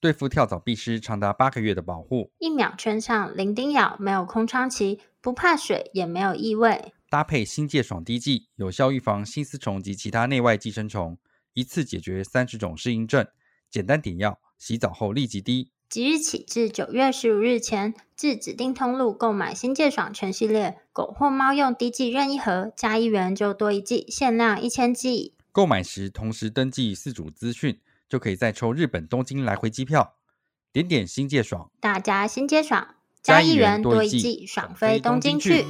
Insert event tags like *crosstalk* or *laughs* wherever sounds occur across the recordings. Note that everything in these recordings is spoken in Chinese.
对付跳蚤必施长达八个月的保护，一秒圈上，零叮咬，没有空窗期，不怕水，也没有异味。搭配新界爽滴剂，有效预防新丝虫及其他内外寄生虫，一次解决三十种适应症。简单点药，洗澡后立即滴。即日起至九月十五日前，至指定通路购买新界爽全系列狗或猫用滴剂任意盒，加一元就多一剂，限量一千剂。购买时同时登记四组资讯，就可以再抽日本东京来回机票。点点新界爽，大家新界爽，加一元多一季，爽飞东京去。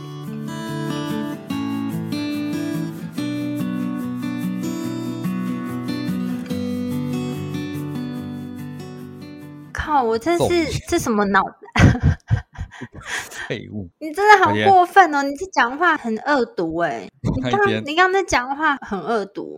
靠！我这是这什么脑 *laughs* 废物！*laughs* 你真的好过分哦！你这讲话很恶毒 *laughs* 哎！你刚你刚才讲话很恶毒。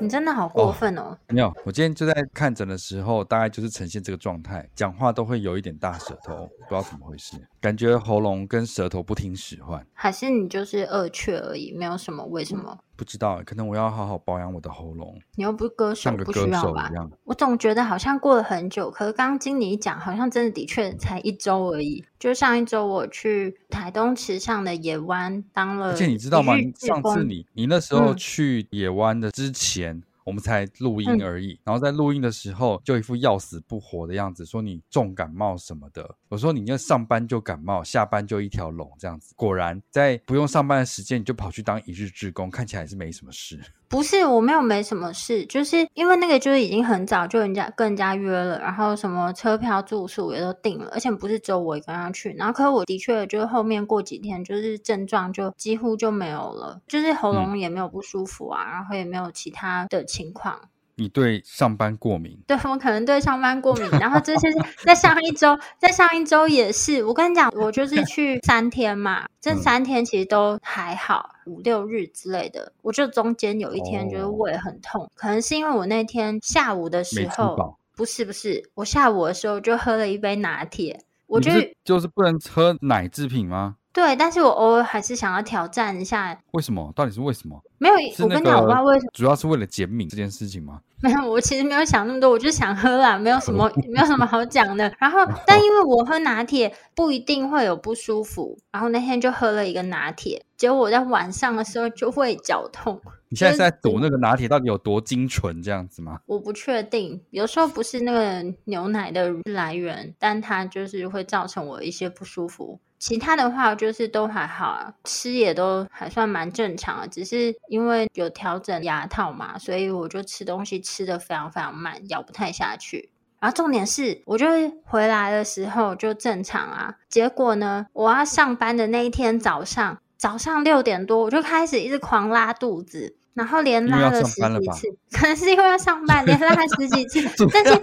你真的好过分哦！哦没有，我今天就在看诊的时候，大概就是呈现这个状态，讲话都会有一点大舌头，不知道怎么回事，感觉喉咙跟舌头不听使唤。还是你就是恶趣而已，没有什么为什么？嗯不知道，可能我要好好保养我的喉咙。你又不是歌手，像个歌手一样。不需要吧？我总觉得好像过了很久，可是刚刚经理一讲，好像真的的确才一周而已。就上一周我去台东池上的野湾当了，而且你知道吗？上次你你那时候去野湾的之前。嗯我们才录音而已，嗯、然后在录音的时候就一副要死不活的样子，说你重感冒什么的。我说你要上班就感冒，下班就一条龙这样子。果然在不用上班的时间，你就跑去当一日志工，看起来是没什么事。*laughs* 不是，我没有没什么事，就是因为那个就是已经很早就人家跟人家约了，然后什么车票住宿也都定了，而且不是只有我一个人要去。然后可是我的确就是后面过几天就是症状就几乎就没有了，就是喉咙也没有不舒服啊，嗯、然后也没有其他的情况。你对上班过敏？对，我可能对上班过敏。然后这些是在上一周，在上一周也是。我跟你讲，我就是去 *laughs* 三天嘛，这三天其实都还好，五六日之类的。我就中间有一天觉得胃很痛，哦、可能是因为我那天下午的时候，不是不是，我下午的时候就喝了一杯拿铁。我觉得就是不能喝奶制品吗？对，但是我偶尔还是想要挑战一下。为什么？到底是为什么？没有，我跟你讲，我不知道为什么，主要是为了减敏这件事情吗？*laughs* 没有，我其实没有想那么多，我就想喝啦，没有什么，*laughs* 没有什么好讲的。然后，但因为我喝拿铁不一定会有不舒服，然后那天就喝了一个拿铁，结果我在晚上的时候就会绞痛。*laughs* 你现在是在赌那个拿铁到底有多精纯这样子吗？我不确定，有时候不是那个牛奶的来源，但它就是会造成我一些不舒服。其他的话就是都还好啊，吃也都还算蛮正常的，只是因为有调整牙套嘛，所以我就吃东西吃的非常非常慢，咬不太下去。然后重点是，我就回来的时候就正常啊，结果呢，我要上班的那一天早上，早上六点多我就开始一直狂拉肚子，然后连拉了十几次，*laughs* 可能是因为要上班，连拉了十几次，*laughs* 但是。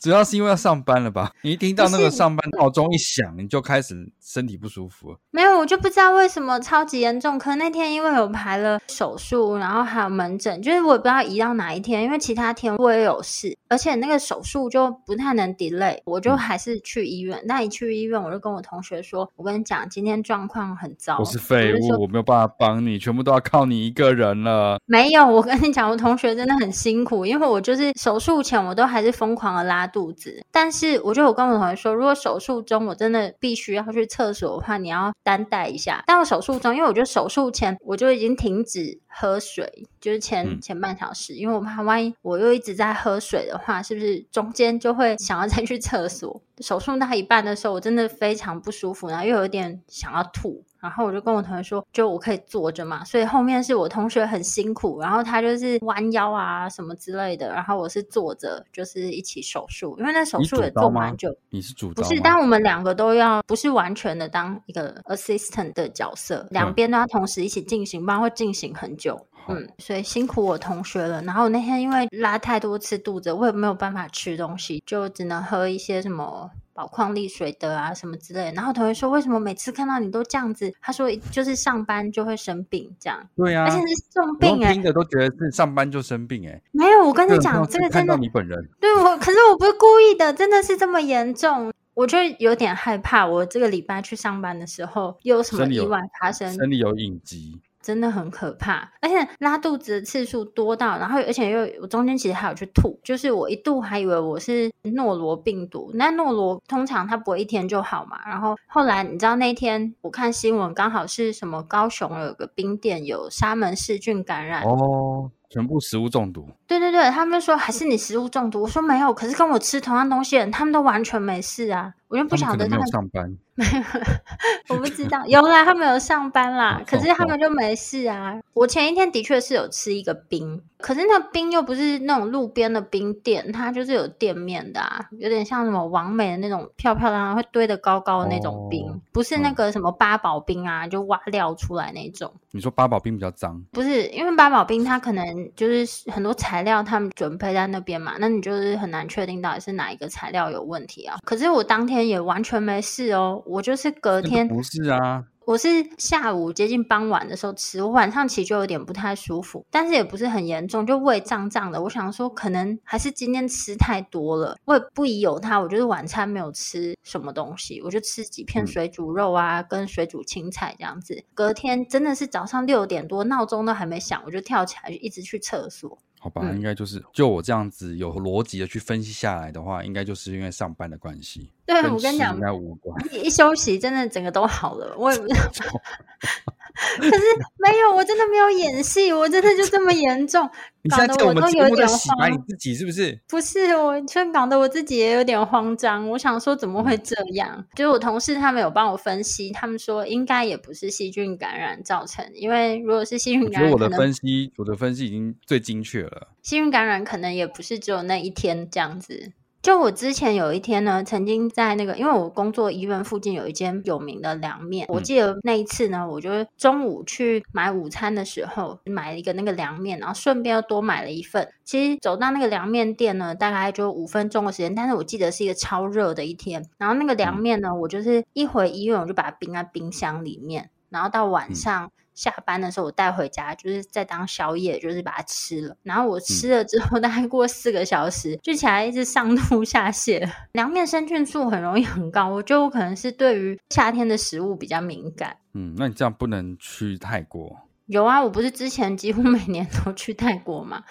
主要是因为要上班了吧？你一听到那个上班闹钟一响，你就开始身体不舒服。没有，我就不知道为什么超级严重。可能那天因为有排了手术，然后还有门诊，就是我也不知道移到哪一天。因为其他天我也有事，而且那个手术就不太能 delay，我就还是去医院。那一去医院，我就跟我同学说：“我跟你讲，今天状况很糟。”我是废物，我没有办法帮你，全部都要靠你一个人了。没有，我跟你讲，我同学真的很辛苦，因为我就是手术前我都还是疯狂的拉肚子，但是我就有跟我同学说，如果手术中我真的必须要去厕所的话，你要担待一下。但我手术中，因为我觉得手术前我就已经停止喝水，就是前、嗯、前半小时，因为我怕万一我又一直在喝水的话，是不是中间就会想要再去厕所？手术到一半的时候，我真的非常不舒服，然后又有点想要吐。然后我就跟我同学说，就我可以坐着嘛，所以后面是我同学很辛苦，然后他就是弯腰啊什么之类的，然后我是坐着，就是一起手术，因为那手术也做蛮久。你是主刀？不是，但我们两个都要，不是完全的当一个 assistant 的角色，两边都要同时一起进行，不然会进行很久。嗯，所以辛苦我同学了。然后那天因为拉太多次肚子，我也没有办法吃东西，就只能喝一些什么宝矿力水的啊什么之类的。然后同学说：“为什么每次看到你都这样子？”他说：“就是上班就会生病这样。”对啊，而且是重病哎、欸，听的都觉得是上班就生病哎、欸。没有，我跟你讲，这个真的你本人。对我，可是我不是故意的，真的是这么严重，我就有点害怕。我这个礼拜去上班的时候，又有什么意外发生？身体有隐疾。真的很可怕，而且拉肚子的次数多到，然后而且又我中间其实还有去吐，就是我一度还以为我是诺罗病毒，那诺罗通常它不会一天就好嘛，然后后来你知道那天我看新闻，刚好是什么高雄有个冰店有沙门氏菌感染哦。全部食物中毒？对对对，他们就说还是你食物中毒。我说没有，可是跟我吃同样东西的人，他们都完全没事啊。我就不晓得他们，他没有上班，没有，我不知道。*laughs* 有啦，他们有上班啦，可是他们就没事啊。我前一天的确是有吃一个冰，可是那冰又不是那种路边的冰店，它就是有店面的啊，有点像什么王美的那种漂漂亮亮会堆得高高的那种冰，哦、不是那个什么八宝冰啊，嗯、就挖料出来那种。你说八宝冰比较脏？不是，因为八宝冰它可能。就是很多材料他们准备在那边嘛，那你就是很难确定到底是哪一个材料有问题啊。可是我当天也完全没事哦，我就是隔天不是啊。我是下午接近傍晚的时候吃，我晚上其实就有点不太舒服，但是也不是很严重，就胃胀胀的。我想说，可能还是今天吃太多了。我也不疑有他，我就是晚餐没有吃什么东西，我就吃几片水煮肉啊，嗯、跟水煮青菜这样子。隔天真的是早上六点多，闹钟都还没响，我就跳起来就一直去厕所。好吧，应该就是就我这样子有逻辑的去分析下来的话，应该就是因为上班的关系。对，我跟你讲，应该无关。*laughs* 一休息，真的整个都好了。我也不知道。可是没有，我真的没有演戏，我真的就这么严重，*laughs* 搞得我都有点慌。你自己是不是？不是，我却搞得我自己也有点慌张。我想说，怎么会这样？嗯、就是我同事他们有帮我分析，他们说应该也不是细菌感染造成，因为如果是细菌感染，我觉得我的分析，我的分析已经最精确了。细菌感染可能也不是只有那一天这样子。就我之前有一天呢，曾经在那个，因为我工作医院附近有一间有名的凉面，我记得那一次呢，我就中午去买午餐的时候买了一个那个凉面，然后顺便又多买了一份。其实走到那个凉面店呢，大概就五分钟的时间，但是我记得是一个超热的一天。然后那个凉面呢，我就是一回医院我就把它冰在冰箱里面，然后到晚上。下班的时候我带回家，就是在当宵夜，就是把它吃了。然后我吃了之后，*laughs* 大概过四个小时，嗯、就起来一直上吐下泻。凉面生菌素很容易很高，我觉得我可能是对于夏天的食物比较敏感。嗯，那你这样不能去泰国。有啊，我不是之前几乎每年都去泰国嘛？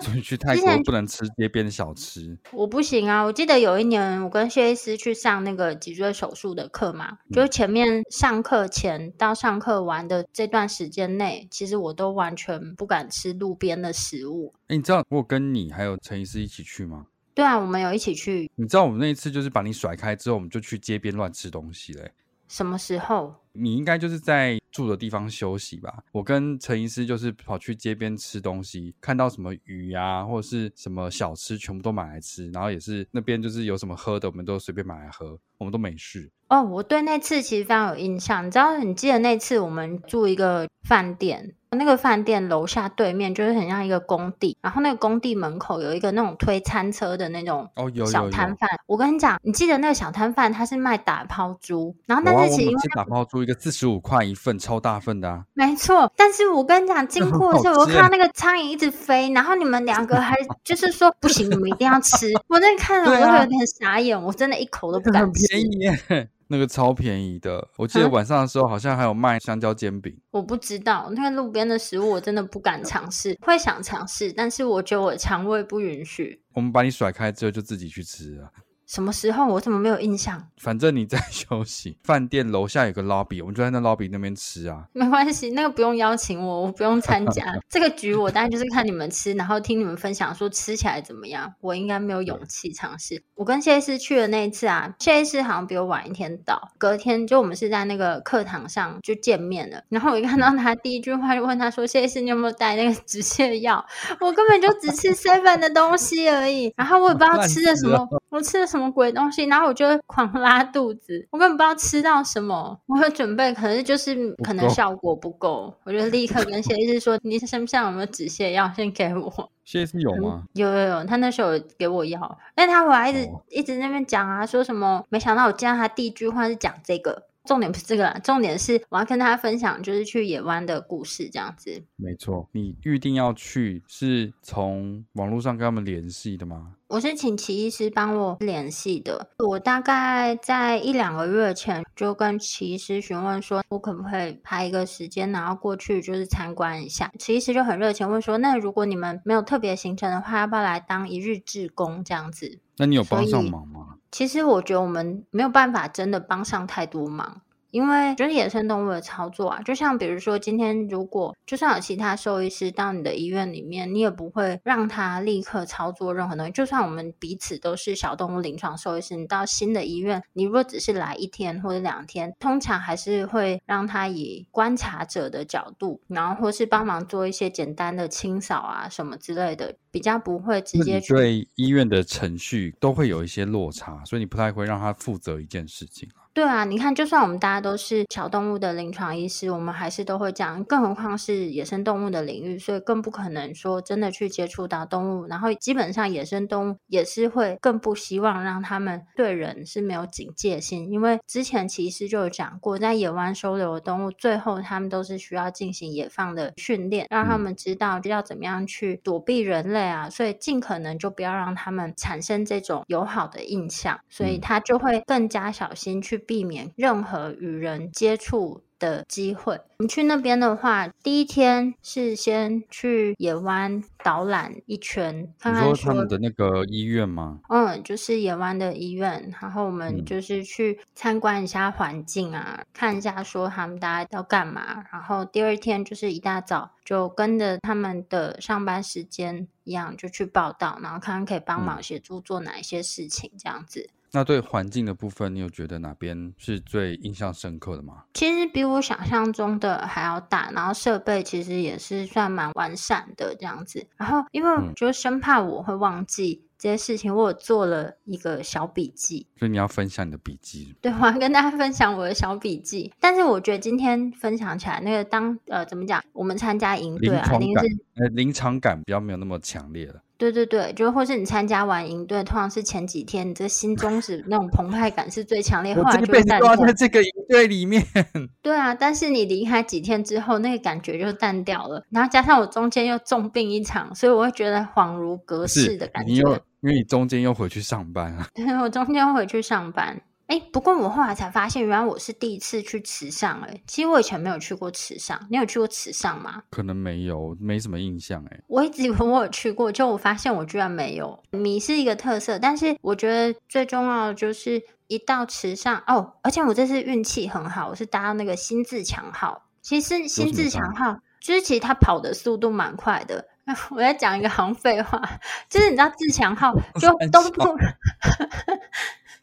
所以去泰国不能吃街边的小吃。我不行啊！我记得有一年我跟谢医师去上那个脊椎手术的课嘛，嗯、就前面上课前到上课完的这段时间内，其实我都完全不敢吃路边的食物。哎，你知道我跟你还有陈医师一起去吗？对啊，我们有一起去。你知道我们那一次就是把你甩开之后，我们就去街边乱吃东西嘞。什么时候？你应该就是在住的地方休息吧。我跟陈医师就是跑去街边吃东西，看到什么鱼啊，或者是什么小吃，全部都买来吃。然后也是那边就是有什么喝的，我们都随便买来喝，我们都没事。哦，我对那次其实非常有印象。你知道，你记得那次我们住一个饭店。那个饭店楼下对面就是很像一个工地，然后那个工地门口有一个那种推餐车的那种小摊贩。我跟你讲，你记得那个小摊贩他是卖打抛猪，然后但是其实因为打抛猪一个四十五块一份，超大份的啊。没错，但是我跟你讲，经过的时候 *laughs* 我看到那个苍蝇一直飞，然后你们两个还 *laughs* 就是说不行，你们一定要吃。我那看了我都有点傻眼，我真的一口都不敢吃。很便宜耶。那个超便宜的，我记得晚上的时候好像还有卖香蕉煎饼。我不知道，那个路边的食物我真的不敢尝试，会想尝试，但是我觉得我肠胃不允许。我们把你甩开之后就自己去吃了。什么时候？我怎么没有印象？*laughs* 反正你在 *laughs* 休息，饭店楼下有个 lobby，我们就在那 lobby 那边吃啊。没关系，那个不用邀请我，我不用参加 *laughs* 这个局。我当然就是看你们吃，然后听你们分享说吃起来怎么样。我应该没有勇气尝试。我跟谢医师去的那一次啊，谢医师好像比我晚一天到，隔天就我们是在那个课堂上就见面了。然后我一看到他，第一句话就问他说：“谢医师，你有没有带那个止泻药？”我根本就只吃 seven 的东西而已，然后我也不知道吃的什么，我吃了什么鬼东西，然后我就狂拉肚子，我根本不知道吃到什么。我有准备，可是就是可能效果不够，我就立刻跟谢医师说：“你身上有没有止泻药？先给我。”谢医师有吗？有有有，他那时候有给我药，但他回来一直、哦、一直在那边讲啊，说什么？没想到我见到他第一句话是讲这个。重点不是这个啦，重点是我要跟大家分享，就是去野湾的故事，这样子。没错，你预定要去是从网络上跟他们联系的吗？我是请齐医师帮我联系的。我大概在一两个月前就跟齐医师询问说，我可不可以排一个时间，然后过去就是参观一下。齐医师就很热情问说，那如果你们没有特别行程的话，要不要来当一日志工这样子？那你有帮上忙吗？其实我觉得我们没有办法真的帮上太多忙。因为就是野生动物的操作啊，就像比如说今天如果就算有其他兽医师到你的医院里面，你也不会让他立刻操作任何东西。就算我们彼此都是小动物临床兽医师，你到新的医院，你如果只是来一天或者两天，通常还是会让他以观察者的角度，然后或是帮忙做一些简单的清扫啊什么之类的，比较不会直接去。对医院的程序都会有一些落差，所以你不太会让他负责一件事情。对啊，你看，就算我们大家都是小动物的临床医师，我们还是都会这样，更何况是野生动物的领域，所以更不可能说真的去接触到动物。然后基本上野生动物也是会更不希望让他们对人是没有警戒心，因为之前其实就有讲过，在野湾收留的动物，最后他们都是需要进行野放的训练，让他们知道要怎么样去躲避人类啊，所以尽可能就不要让他们产生这种友好的印象，所以他就会更加小心去。避免任何与人接触的机会。我们去那边的话，第一天是先去野湾导览一圈，看看说，他们的那个医院吗？嗯，就是野湾的医院。然后我们就是去参观一下环境啊，嗯、看一下说他们大家要干嘛。然后第二天就是一大早就跟着他们的上班时间一样，就去报道，然后看看可以帮忙协助做哪一些事情，这样子。那对环境的部分，你有觉得哪边是最印象深刻的吗？其实比我想象中的还要大，然后设备其实也是算蛮完善的这样子。然后因为我就生怕我会忘记这些事情，我有做了一个小笔记。所以你要分享你的笔记？对，我要跟大家分享我的小笔记。但是我觉得今天分享起来，那个当呃怎么讲，我们参加营队啊，临床呃临场感比较没有那么强烈了。对对对，就或是你参加完营队，通常是前几天，你这心中是那种澎湃感是最强烈，后来就淡掉。在这个营队里面。*laughs* 对啊，但是你离开几天之后，那个感觉就淡掉了。然后加上我中间又重病一场，所以我会觉得恍如隔世的感觉。你又因为你中间又回去上班啊？*laughs* 对，我中间回去上班。哎，不过我后来才发现，原来我是第一次去池上。哎，其实我以前没有去过池上，你有去过池上吗？可能没有，没什么印象。哎，我一直以为我有去过，就我发现我居然没有。米是一个特色，但是我觉得最重要的就是一到池上哦，而且我这次运气很好，我是搭到那个新自强号。其实新自强号就是其实它跑的速度蛮快的。*laughs* 我在讲一个行废话，就是你知道自强号就东部。*laughs*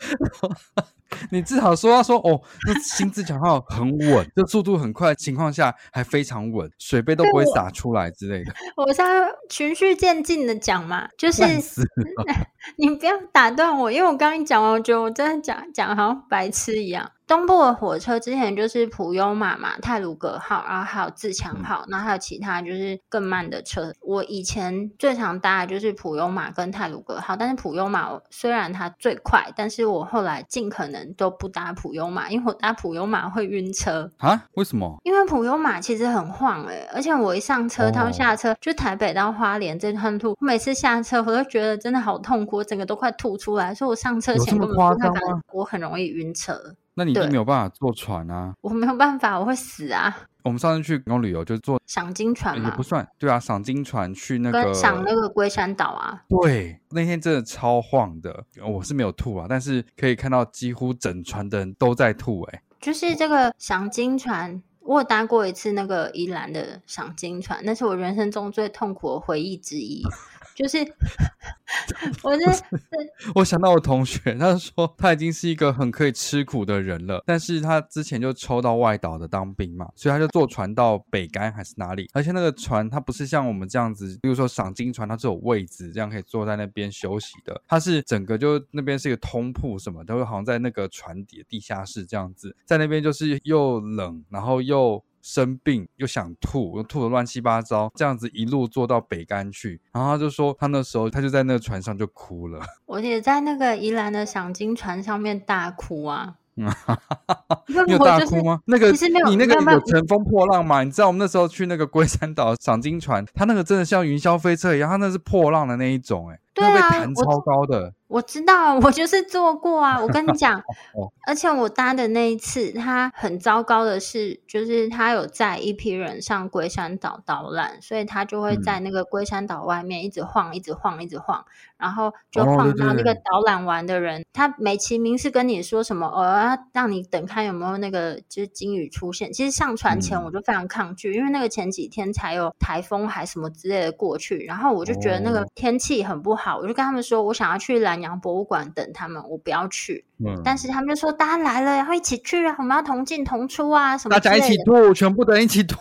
*laughs* 你至少说要说哦，那新自强号 *laughs* 很稳，就速度很快的情况下还非常稳，水杯都不会洒出来之类的。*laughs* 我是要循序渐进的讲嘛，就是你不要打断我，因为我刚刚一讲完，我觉得我真的讲讲好像白痴一样。东部的火车之前就是普悠玛嘛，泰鲁格号，然后还有自强号，然后还有其他就是更慢的车。我以前最常搭的就是普悠玛跟泰鲁格号，但是普悠玛虽然它最快，但是我后来尽可能都不搭普悠玛，因为我搭普悠玛会晕车啊？为什么？因为普悠玛其实很晃哎、欸，而且我一上车，他们下车，哦、就台北到花莲这段路，我每次下车我都觉得真的好痛苦，我整个都快吐出来，所以我上车前根本不太敢，我很容易晕车。那你就没有办法坐船啊？我没有办法，我会死啊！我们上次去公旅游就坐赏金船嘛，也不算，对啊，赏金船去那个赏那个龟山岛啊。对，那天真的超晃的，我是没有吐啊，但是可以看到几乎整船的人都在吐，欸，哎，就是这个赏金船。我有搭过一次那个宜兰的赏金船，那是我人生中最痛苦的回忆之一。*laughs* 就是，*laughs* 我是，我想到我同学，他说他已经是一个很可以吃苦的人了，但是他之前就抽到外岛的当兵嘛，所以他就坐船到北干还是哪里，而且那个船它不是像我们这样子，比如说赏金船，它是有位置，这样可以坐在那边休息的，它是整个就那边是一个通铺什么，都会好像在那个船底的地下室这样子，在那边就是又冷，然后又。生病又想吐，又吐得乱七八糟，这样子一路坐到北干去，然后他就说他那时候他就在那个船上就哭了。*laughs* 我也在那个宜兰的赏金船上面大哭啊！*laughs* 你有大哭吗？那个其实没有，你那个有乘风破浪吗？你知道我们那时候去那个龟山岛赏金船，它那个真的像云霄飞车一样，它那是破浪的那一种，欸，哎，对啊，会弹超高的。我知道，*laughs* 我就是做过啊。我跟你讲，*laughs* 而且我搭的那一次，他很糟糕的是，就是他有载一批人上龟山岛导览，所以他就会在那个龟山岛外面一直晃，一直晃，一直晃，然后就晃到那个导览完的人，他美其名是跟你说什么，哦，要让你等看有没有那个就是鲸鱼出现。其实上船前我就非常抗拒，因为那个前几天才有台风还什么之类的过去，然后我就觉得那个天气很不好，我就跟他们说我想要去南洋。博物馆等他们，我不要去。嗯，但是他们就说大家来了，然后一起去啊，我们要同进同出啊，什么？大家一起吐，全部的人一起吐。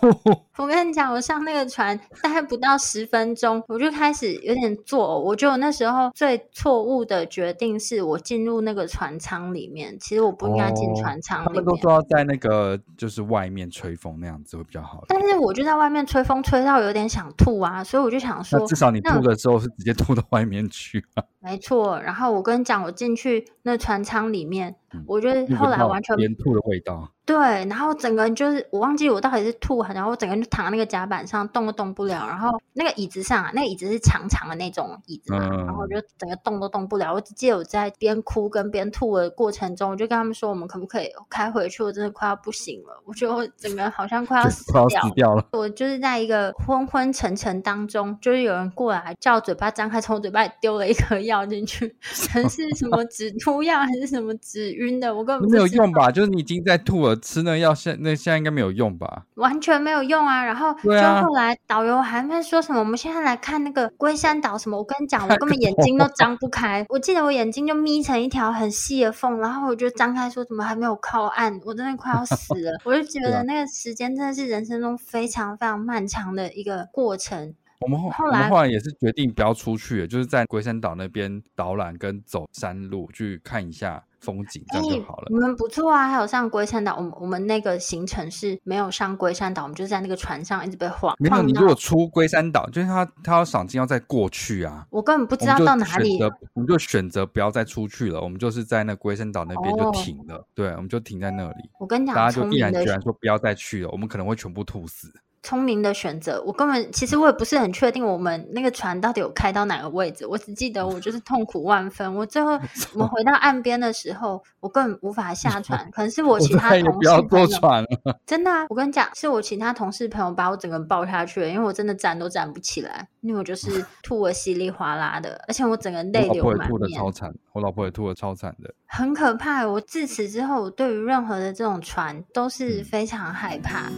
我跟你讲，我上那个船大概不到十分钟，我就开始有点作呕。我觉得我那时候最错误的决定是我进入那个船舱里面，其实我不应该进船舱里面。哦，他们都说要在那个就是外面吹风那样子会比较好。但是我就在外面吹风，吹到有点想吐啊，所以我就想说，至少你吐的时候是直接吐到外面去啊。没错，然后我跟你讲，我进去那船舱里面。我觉得后来完全连吐的味道。对，然后整个人就是我忘记我到底是吐，然后我整个人就躺在那个甲板上动都动不了，然后那个椅子上啊，那个椅子是长长的那种椅子嘛，嗯、然后我就整个动都动不了。我只记得我在边哭跟边吐的过程中，我就跟他们说，我们可不可以开回去？我真的快要不行了，我觉得我整个好像快要死掉，死掉了。我就是在一个昏昏沉沉当中，就是有人过来叫我嘴巴张开，从我嘴巴里丢了一颗药进去，可能是什么 *laughs* 止吐药还是什么止晕的，我根本没有用吧？就是你已经在吐了，吃那药现那现在应该没有用吧？完全没有用啊！然后就后来导游还在说什么，我们现在来看那个龟山岛什么。我跟你讲，*laughs* 我根本眼睛都张不开。我记得我眼睛就眯成一条很细的缝，然后我就张开说怎么还没有靠岸？我真的快要死了！*laughs* 我就觉得那个时间真的是人生中非常非常漫长的一个过程。我们后后来我们后来也是决定不要出去，就是在龟山岛那边导览跟走山路去看一下。风景这样就好了。你们不错啊，还有上龟山岛。我们我们那个行程是没有上龟山岛，我们就在那个船上一直被晃。没有，你如果出龟山岛，就是他他要赏金要再过去啊。我根本不知道到哪里。我们就选择不要再出去了，我们就是在那龟山岛那边就停了。哦、对，我们就停在那里。我跟你讲，大家就毅然决然说不要再去了，我们可能会全部吐死。聪明的选择，我根本其实我也不是很确定我们那个船到底有开到哪个位置，我只记得我就是痛苦万分。我最后 *laughs* 我们回到岸边的时候，我根本无法下船，*laughs* 可能是我其他同事，不要坐船了。*laughs* 真的啊，我跟你讲，是我其他同事朋友把我整个人抱下去了，因为我真的站都站不起来，因为我就是吐得稀里哗啦的，而且我整个泪流满面。我老婆也吐得超惨，我老婆也吐得超惨的，很可怕。我自此之后，我对于任何的这种船都是非常害怕。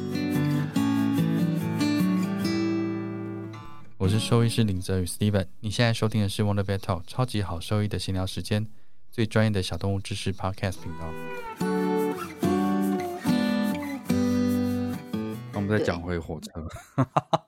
我是兽医师林泽宇 Steven，你现在收听的是 Wonder Vet Talk 超级好兽医的闲聊时间，最专业的小动物知识 Podcast 频道。那我们再讲回火车，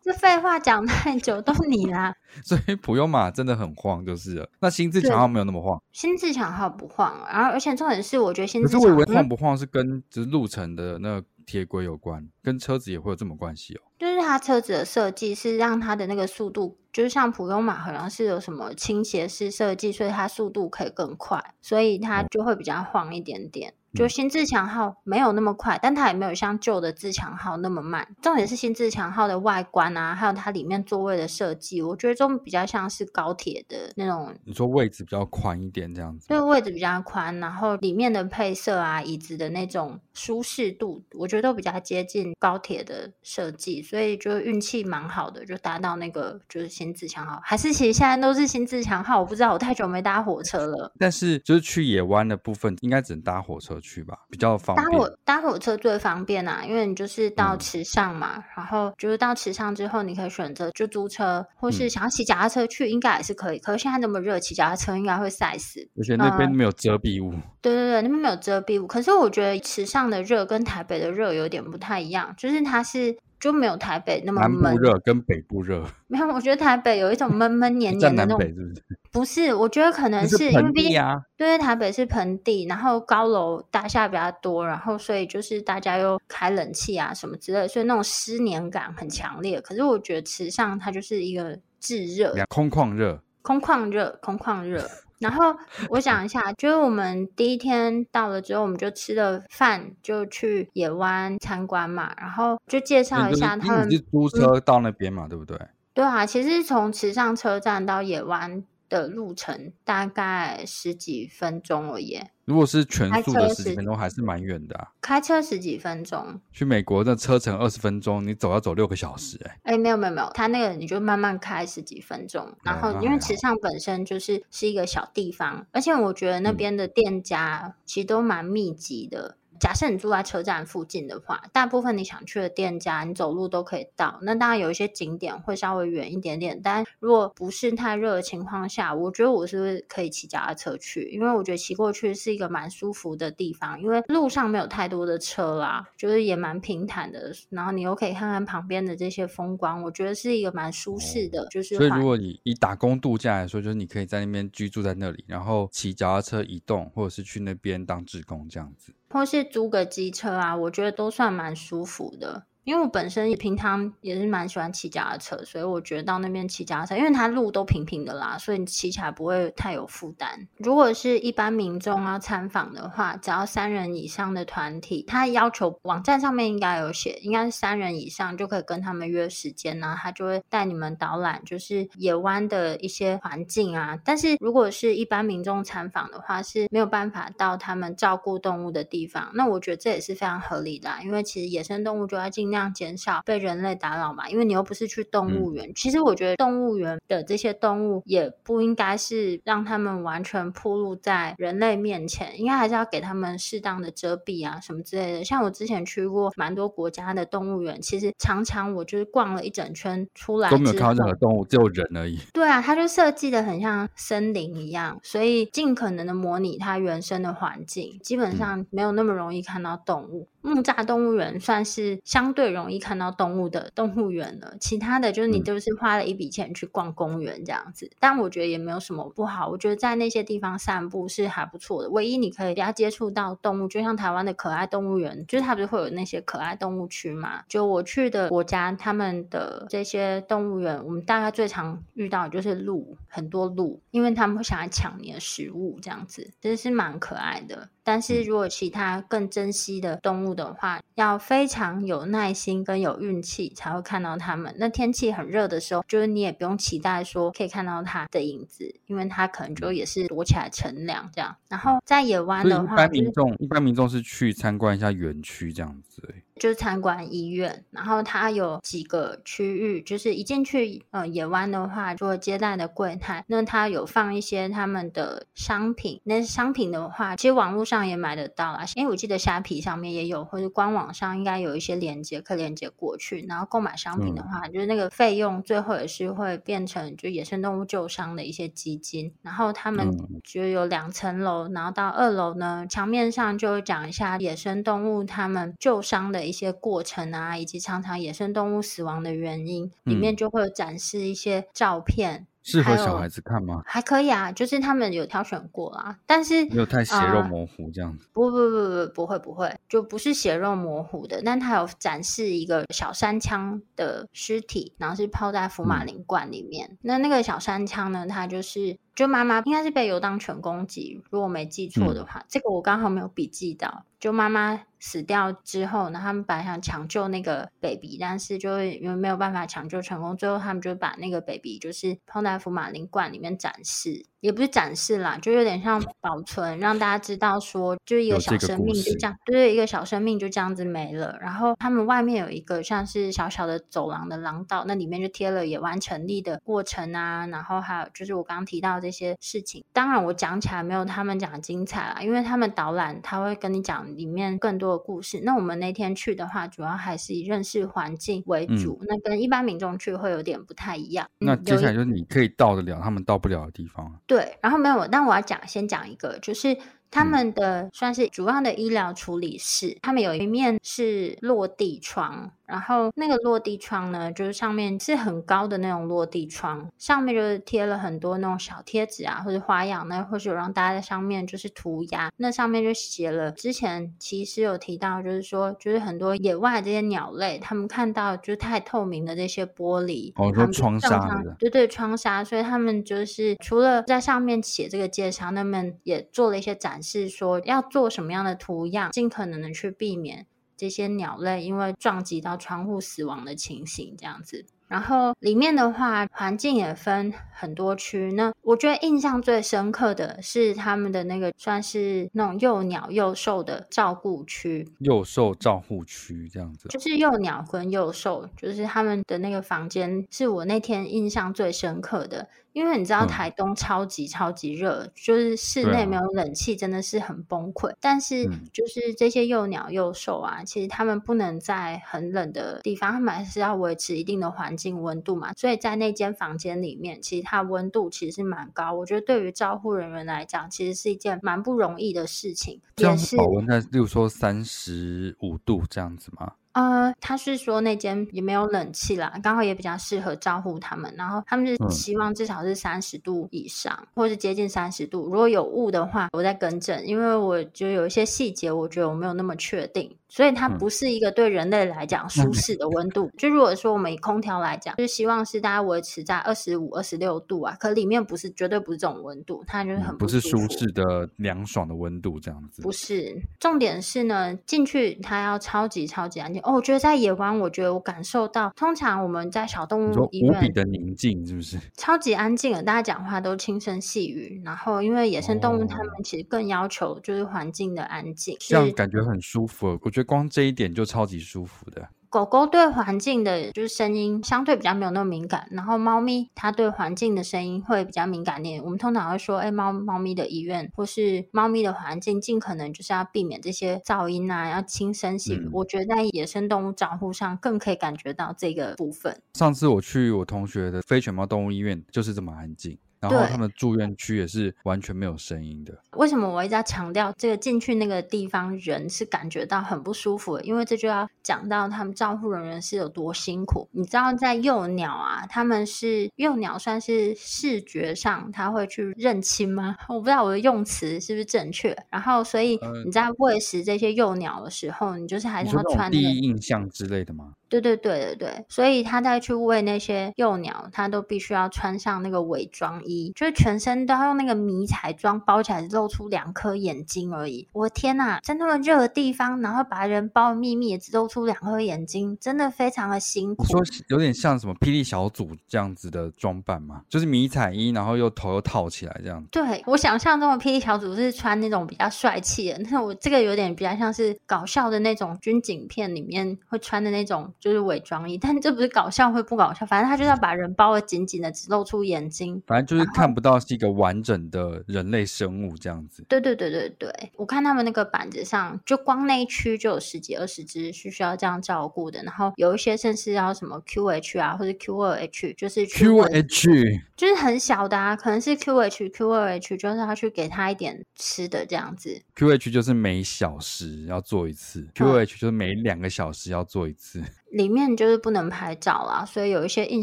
这废话讲太久都你啦。*laughs* 所以普悠玛真的很晃，就是了。那新自强号没有那么晃，新自强号不晃，然后而且重点是，我觉得新自强可是我以为晃不晃是跟就是路程的那个铁轨有关，跟车子也会有这么关系哦。就是它车子的设计是让它的那个速度，就是像普通马好像是有什么倾斜式设计，所以它速度可以更快，所以它就会比较晃一点点。就新自强号没有那么快，但它也没有像旧的自强号那么慢。重点是新自强号的外观啊，还有它里面座位的设计，我觉得这种比较像是高铁的那种。你说位置比较宽一点这样子？对，位置比较宽，然后里面的配色啊，椅子的那种舒适度，我觉得都比较接近高铁的设计，所以就运气蛮好的，就搭到那个就是新自强号，还是其实现在都是新自强号，我不知道，我太久没搭火车了。但是就是去野湾的部分，应该只能搭火车去吧，比较方便。搭火搭火车最方便啊，因为你就是到池上嘛，嗯、然后就是到池上之后，你可以选择就租车，或是想要骑脚踏车去，应该也是可以。嗯、可是现在那么热，骑脚踏车应该会晒死。而且那边没有遮蔽物。对对对，那边没有遮蔽物。可是我觉得池上的热跟台北的热有点不太一样，就是它是就没有台北那么闷。南部热跟北部热 *laughs* 没有，我觉得台北有一种闷闷黏 *laughs* 黏的那种。是不是？*laughs* 不是，我觉得可能是，是因为毕竟对台北是盆地，然后高楼大厦比较多，然后所以就是大家又开冷气啊什么之类，所以那种湿黏感很强烈。可是我觉得池上它就是一个炙热，空旷热，空旷热，空旷热。然后我想一下，就是我们第一天到了之后，我们就吃了饭，就去野湾参观嘛，然后就介绍一下他们。你是租车到那边嘛，嗯、对不对？对啊，其实从池上车站到野湾的路程大概十几分钟而已。如果是全速的十几分钟，还是蛮远的啊。开车十几分钟，去美国的车程二十分钟，你走要走六个小时。哎，没有没有没有，他那个你就慢慢开十几分钟，然后因为池上本身就是是一个小地方，而且我觉得那边的店家其实都蛮密集的。假设你住在车站附近的话，大部分你想去的店家，你走路都可以到。那当然有一些景点会稍微远一点点，但如果不是太热的情况下，我觉得我是可以骑脚踏车去，因为我觉得骑过去是一个蛮舒服的地方，因为路上没有太多的车啦，就是也蛮平坦的。然后你又可以看看旁边的这些风光，我觉得是一个蛮舒适的。就是所以如果你以打工度假来说，就是你可以在那边居住在那里，然后骑脚踏车移动，或者是去那边当志工这样子。或是租个机车啊，我觉得都算蛮舒服的。因为我本身也平常也是蛮喜欢骑脚踏车，所以我觉得到那边骑脚踏车，因为它路都平平的啦，所以你骑起来不会太有负担。如果是一般民众要参访的话，只要三人以上的团体，他要求网站上面应该有写，应该是三人以上就可以跟他们约时间，呢他就会带你们导览，就是野湾的一些环境啊。但是如果是一般民众参访的话，是没有办法到他们照顾动物的地方。那我觉得这也是非常合理的啊，因为其实野生动物就要尽量。这样减少被人类打扰嘛？因为你又不是去动物园。嗯、其实我觉得动物园的这些动物也不应该是让他们完全暴露在人类面前，应该还是要给他们适当的遮蔽啊，什么之类的。像我之前去过蛮多国家的动物园，其实常常我就是逛了一整圈出来都没有看到任何动物，只有人而已。对啊，它就设计的很像森林一样，所以尽可能的模拟它原生的环境，基本上没有那么容易看到动物。嗯、木栅动物园算是相对。最容易看到动物的动物园了，其他的就是你都是花了一笔钱去逛公园这样子，嗯、但我觉得也没有什么不好。我觉得在那些地方散步是还不错的。唯一你可以比较接触到动物，就像台湾的可爱动物园，就是它不是会有那些可爱动物区嘛？就我去的国家，他们的这些动物园，我们大概最常遇到的就是鹿，很多鹿，因为他们会想来抢你的食物这样子，其实是蛮可爱的。但是如果其他更珍稀的动物的话，要非常有耐心跟有运气才会看到它们。那天气很热的时候，就是你也不用期待说可以看到它的影子，因为它可能就也是躲起来乘凉这样。然后在野湾的话，一般民众一般民众是去参观一下园区这样子。就是参观医院，然后它有几个区域，就是一进去，呃，野湾的话，做接待的柜台，那它有放一些他们的商品。那商品的话，其实网络上也买得到啦，因为我记得虾皮上面也有，或者官网上应该有一些链接可以连接过去。然后购买商品的话，嗯、就是那个费用最后也是会变成就野生动物救伤的一些基金。然后他们就有两层楼，然后到二楼呢，墙面上就讲一下野生动物他们救伤的。一些过程啊，以及常常野生动物死亡的原因，嗯、里面就会有展示一些照片，适合小孩子看吗？还可以啊，就是他们有挑选过啊，但是没有太血肉模糊这样子。呃、不不不不不会不会，就不是血肉模糊的，但它有展示一个小山羌的尸体，然后是泡在福马林罐里面。嗯、那那个小山羌呢，它就是。就妈妈应该是被游荡犬攻击，如果没记错的话，嗯、这个我刚好没有笔记到。就妈妈死掉之后，呢，他们本来想抢救那个 baby，但是就因为没有办法抢救成功，最后他们就把那个 baby 就是泡在福马林罐里面展示。也不是展示啦，就有点像保存，让大家知道说，就是一个小生命就这样，对对，一个小生命就这样子没了。然后他们外面有一个像是小小的走廊的廊道，那里面就贴了野湾成立的过程啊，然后还有就是我刚刚提到这些事情。当然我讲起来没有他们讲的精彩啦，因为他们导览他会跟你讲里面更多的故事。那我们那天去的话，主要还是以认识环境为主，嗯、那跟一般民众去会有点不太一样。那接下来就是你可以到得了，他们到不了的地方。对，然后没有，但我要讲，先讲一个，就是。他们的算是主要的医疗处理室，他们有一面是落地窗，然后那个落地窗呢，就是上面是很高的那种落地窗，上面就是贴了很多那种小贴纸啊，或者花样，那或者有让大家在上面就是涂鸦，那上面就写了，之前其实有提到，就是说，就是很多野外这些鸟类，他们看到就是太透明的这些玻璃，哦，说窗纱的，对对，窗纱，所以他们就是除了在上面写这个介绍，他们也做了一些展。示说要做什么样的图样，尽可能的去避免这些鸟类因为撞击到窗户死亡的情形，这样子。然后里面的话，环境也分很多区。那我觉得印象最深刻的是他们的那个算是那种幼鸟幼兽的照顾区，幼兽照护区这样子，就是幼鸟跟幼兽，就是他们的那个房间，是我那天印象最深刻的。因为你知道台东超级超级热，嗯、就是室内没有冷气，真的是很崩溃。啊、但是就是这些幼鸟幼兽啊，嗯、其实他们不能在很冷的地方，他们还是要维持一定的环境温度嘛。所以在那间房间里面，其实它温度其实是蛮高。我觉得对于照护人员来讲，其实是一件蛮不容易的事情。这样是保温在，例如说三十五度这样子吗？呃，他是说那间也没有冷气啦，刚好也比较适合照顾他们。然后他们是希望至少是三十度以上，嗯、或是接近三十度。如果有雾的话，我再更正，因为我觉得有一些细节，我觉得我没有那么确定。所以它不是一个对人类来讲舒适的温度。嗯、就如果说我们以空调来讲，就是希望是大家维持在二十五、二十六度啊，可里面不是绝对不是这种温度，它就是很不，不是舒适的凉爽的温度这样子。不是，重点是呢，进去它要超级超级安静。哦，我觉得在野湾，我觉得我感受到，通常我们在小动物医院，无比的宁静，是不是？超级安静的，大家讲话都轻声细语。然后，因为野生动物它们其实更要求就是环境的安静，哦、这样感觉很舒服。我觉得。光这一点就超级舒服的。狗狗对环境的就是声音相对比较没有那么敏感，然后猫咪它对环境的声音会比较敏感点。我们通常会说，哎，猫猫咪的医院或是猫咪的环境，尽可能就是要避免这些噪音啊，要轻声细语。嗯、我觉得在野生动物照护上更可以感觉到这个部分。上次我去我同学的非犬猫动物医院，就是这么安静。然后他们住院区也是完全没有声音的。为什么我一直要强调这个进去那个地方人是感觉到很不舒服的？因为这就要讲到他们照护人员是有多辛苦。你知道，在幼鸟啊，他们是幼鸟算是视觉上他会去认亲吗？我不知道我的用词是不是正确。然后，所以你在喂食这些幼鸟的时候，你就是还是要穿第一印象之类的吗？对对对对对，所以他再去喂那些幼鸟，他都必须要穿上那个伪装衣，就是全身都要用那个迷彩装包起来，露出两颗眼睛而已。我的天呐，在那么热的地方，然后把人包密密，也只露出两颗眼睛，真的非常的辛苦。说有点像什么霹雳小组这样子的装扮吗？就是迷彩衣，然后又头又套起来这样子。对，我想象中的霹雳小组是穿那种比较帅气的，那我这个有点比较像是搞笑的那种军警片里面会穿的那种。就是伪装衣，但这不是搞笑会不搞笑，反正他就是要把人包得紧紧的，只露出眼睛，反正就是看不到是一个完整的人类生物这样子。对对对对对，我看他们那个板子上，就光那一区就有十几二十只是需要这样照顾的，然后有一些甚至要什么 QH 啊，或者 Q2H，就是 QH，就是很小的啊，可能是 QH Q2H，就是要去给他一点吃的这样子。QH 就是每小时要做一次，QH 就是每两个小时要做一次。里面就是不能拍照啦，所以有一些印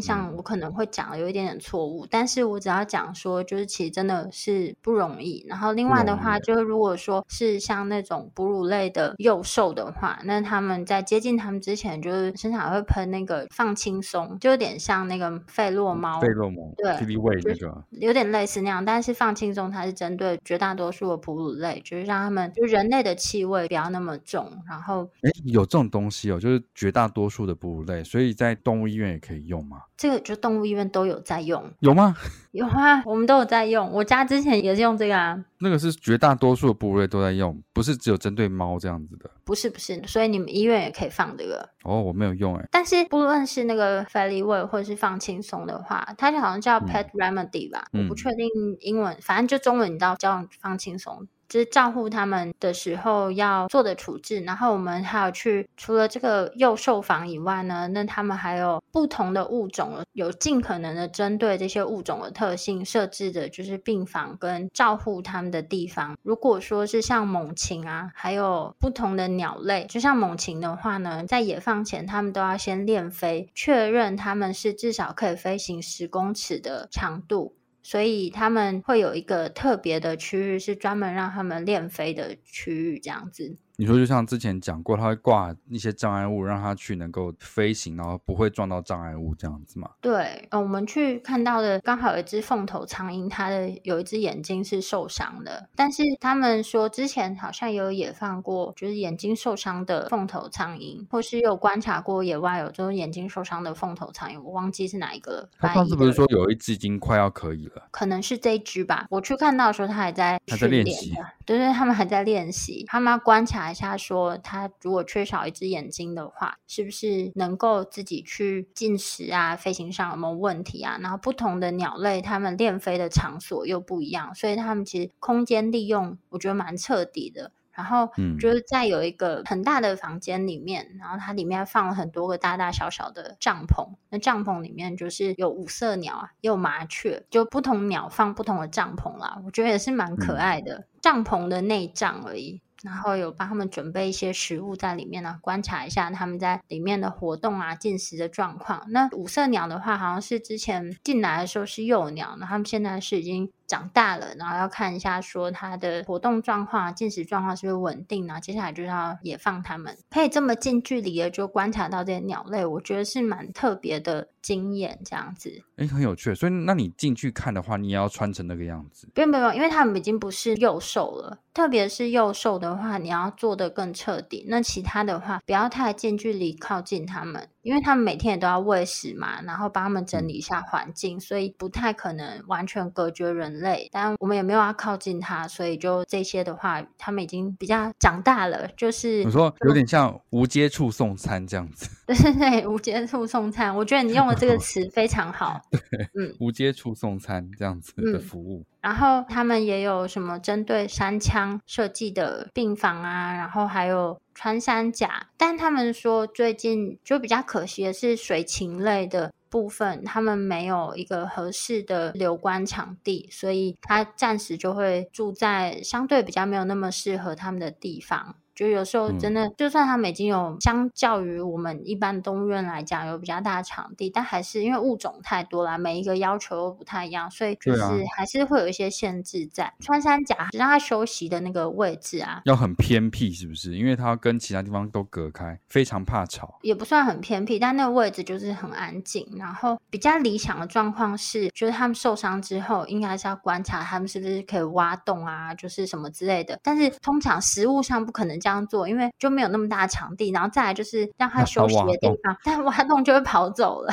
象我可能会讲的有一点点错误，嗯、但是我只要讲说，就是其实真的是不容易。然后另外的话，就是如果说是像那种哺乳类的幼兽的话，那他们在接近他们之前，就是身上会喷那个放轻松，就有点像那个费洛猫，费洛蒙对，那个有点类似那样，但是放轻松它是针对绝大多数的哺乳类，就是让他们就人类的气味不要那么重。然后，哎，有这种东西哦，就是绝大多数。数的哺乳类，所以在动物医院也可以用吗？这个就动物医院都有在用，有吗？*laughs* 有啊，我们都有在用。我家之前也是用这个啊。那个是绝大多数的部位都在用，不是只有针对猫这样子的。不是不是，所以你们医院也可以放这个。哦，我没有用哎。但是不论是那个 Feliway 或者是放轻松的话，它就好像叫 Pet Remedy 吧，嗯、我不确定英文，反正就中文你知道叫放轻松。就是照顾他们的时候要做的处置，然后我们还有去除了这个幼兽房以外呢，那他们还有不同的物种，有尽可能的针对这些物种的特性设置的，就是病房跟照顾他们的地方。如果说是像猛禽啊，还有不同的鸟类，就像猛禽的话呢，在野放前，它们都要先练飞，确认他们是至少可以飞行十公尺的长度。所以他们会有一个特别的区域，是专门让他们练飞的区域，这样子。你说就像之前讲过，他会挂一些障碍物，让他去能够飞行，然后不会撞到障碍物这样子吗？对，呃，我们去看到的刚好有一只凤头苍鹰，它的有一只眼睛是受伤的，但是他们说之前好像也有野放过，就是眼睛受伤的凤头苍鹰，或是有观察过野外有这种眼睛受伤的凤头苍鹰，我忘记是哪一个了。他上次不是说有一只已经快要可以了？可能是这一只吧。我去看到的时候，他还在还在练习，对对，他们还在练习，他们要观察。一下说，他如果缺少一只眼睛的话，是不是能够自己去进食啊？飞行上有没有问题啊？然后不同的鸟类，它们练飞的场所又不一样，所以他们其实空间利用，我觉得蛮彻底的。然后就是在有一个很大的房间里面，嗯、然后它里面放了很多个大大小小的帐篷。那帐篷里面就是有五色鸟啊，也有麻雀，就不同鸟放不同的帐篷啦。我觉得也是蛮可爱的，嗯、帐篷的内帐而已。然后有帮他们准备一些食物在里面呢，观察一下他们在里面的活动啊、进食的状况。那五色鸟的话，好像是之前进来的时候是幼鸟，然后他们现在是已经长大了，然后要看一下说它的活动状况、进食状况是不是稳定，然后接下来就是要野放它们，可以这么近距离的就观察到这些鸟类，我觉得是蛮特别的经验，这样子。哎，很有趣。所以那你进去看的话，你也要穿成那个样子？不用不用，因为他们已经不是幼兽了。特别是幼兽的话，你要做的更彻底。那其他的话，不要太近距离靠近他们。因为他们每天也都要喂食嘛，然后帮他们整理一下环境，所以不太可能完全隔绝人类。但我们也没有要靠近它，所以就这些的话，他们已经比较长大了。就是你说有点像无接触送餐这样子。对对对，无接触送餐，我觉得你用的这个 *laughs* 词非常好。对，嗯，无接触送餐这样子的服务。嗯，然后他们也有什么针对山枪设计的病房啊，然后还有。穿山甲，但他们说最近就比较可惜的是水禽类的部分，他们没有一个合适的留观场地，所以他暂时就会住在相对比较没有那么适合他们的地方。就有时候真的，嗯、就算他们已经有相较于我们一般动物园来讲有比较大的场地，但还是因为物种太多了，每一个要求都不太一样，所以就是还是会有一些限制在。啊、穿山甲让它休息的那个位置啊，要很偏僻是不是？因为它跟其他地方都隔开，非常怕吵。也不算很偏僻，但那个位置就是很安静。然后比较理想的状况是，就是他们受伤之后，应该是要观察他们是不是可以挖洞啊，就是什么之类的。但是通常食物上不可能。这样做，因为就没有那么大的场地，然后再来就是让他休息的地方，但挖洞就会跑走了，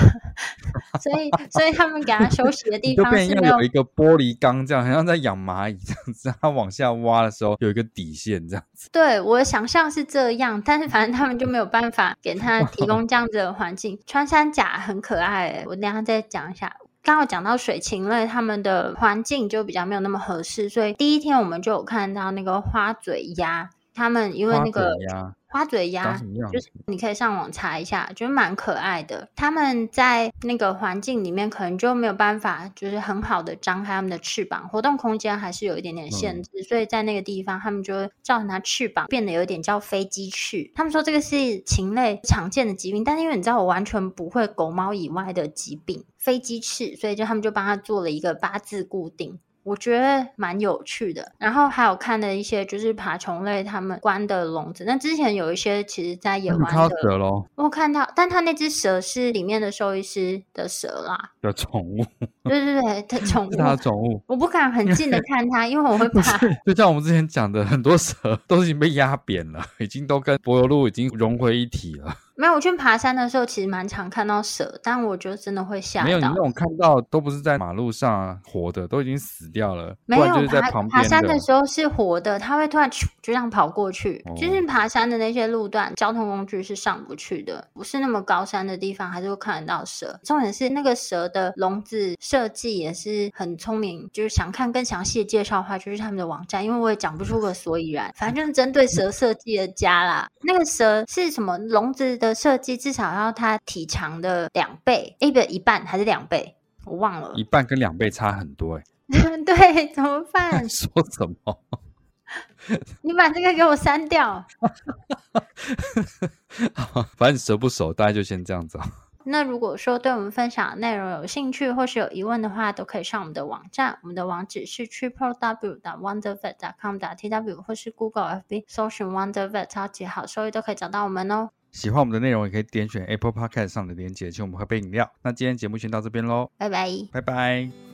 *laughs* 所以所以他们给他休息的地方是没有，有一个玻璃缸，这样好像在养蚂蚁这样子，他往下挖的时候有一个底线这样子。对，我的想象是这样，但是反正他们就没有办法给他提供这样子的环境。穿山甲很可爱，我等一下再讲一下。刚好讲到水禽类，他们的环境就比较没有那么合适，所以第一天我们就有看到那个花嘴鸭。他们因为那个花嘴鸭，就是你可以上网查一下，就是蛮可爱的。他们在那个环境里面，可能就没有办法，就是很好的张开他们的翅膀，活动空间还是有一点点限制。嗯、所以在那个地方，他们就会造成它翅膀变得有点叫飞机翅。他们说这个是禽类常见的疾病，但是因为你知道我完全不会狗猫以外的疾病，飞机翅，所以就他们就帮他做了一个八字固定。我觉得蛮有趣的，然后还有看的一些就是爬虫类，他们关的笼子。那之前有一些其实，在野外的蛇咯，我看到，但他那只蛇是里面的兽医师的蛇啦，的宠物。对对对，它 *laughs* 宠物，是它的宠物。我不敢很近的看它，因为我会怕。就像我们之前讲的，很多蛇 *laughs* 都已经被压扁了，已经都跟柏油路已经融为一体了。没有，我去爬山的时候，其实蛮常看到蛇，但我觉得真的会吓到。没有，你那种看到都不是在马路上啊，活的，都已经死掉了。没有，就是在旁边爬爬山的时候是活的，它会突然就这样跑过去。哦、就是爬山的那些路段，交通工具是上不去的，不是那么高山的地方，还是会看得到蛇。重点是那个蛇的笼子设计也是很聪明，就是想看更详细的介绍的话，就是他们的网站，因为我也讲不出个所以然，反正就是针对蛇设计的家啦。那个蛇是什么笼子的？设计至少要它体长的两倍，一个一半还是两倍？我忘了，一半跟两倍差很多哎。*laughs* 对，怎么办？*laughs* 说什么？*laughs* 你把这个给我删掉。反正熟不熟，大家就先这样子。那如果说对我们分享的内容有兴趣或是有疑问的话，都可以上我们的网站，我们的网址是 triple w 点 wondervet 点 com 点 tw，或是 Google FB 搜寻 Wondervet 超级好收益都可以找到我们哦。喜欢我们的内容，也可以点选 Apple Podcast 上的链接，请我们喝杯饮料。那今天节目先到这边喽，拜拜，拜拜。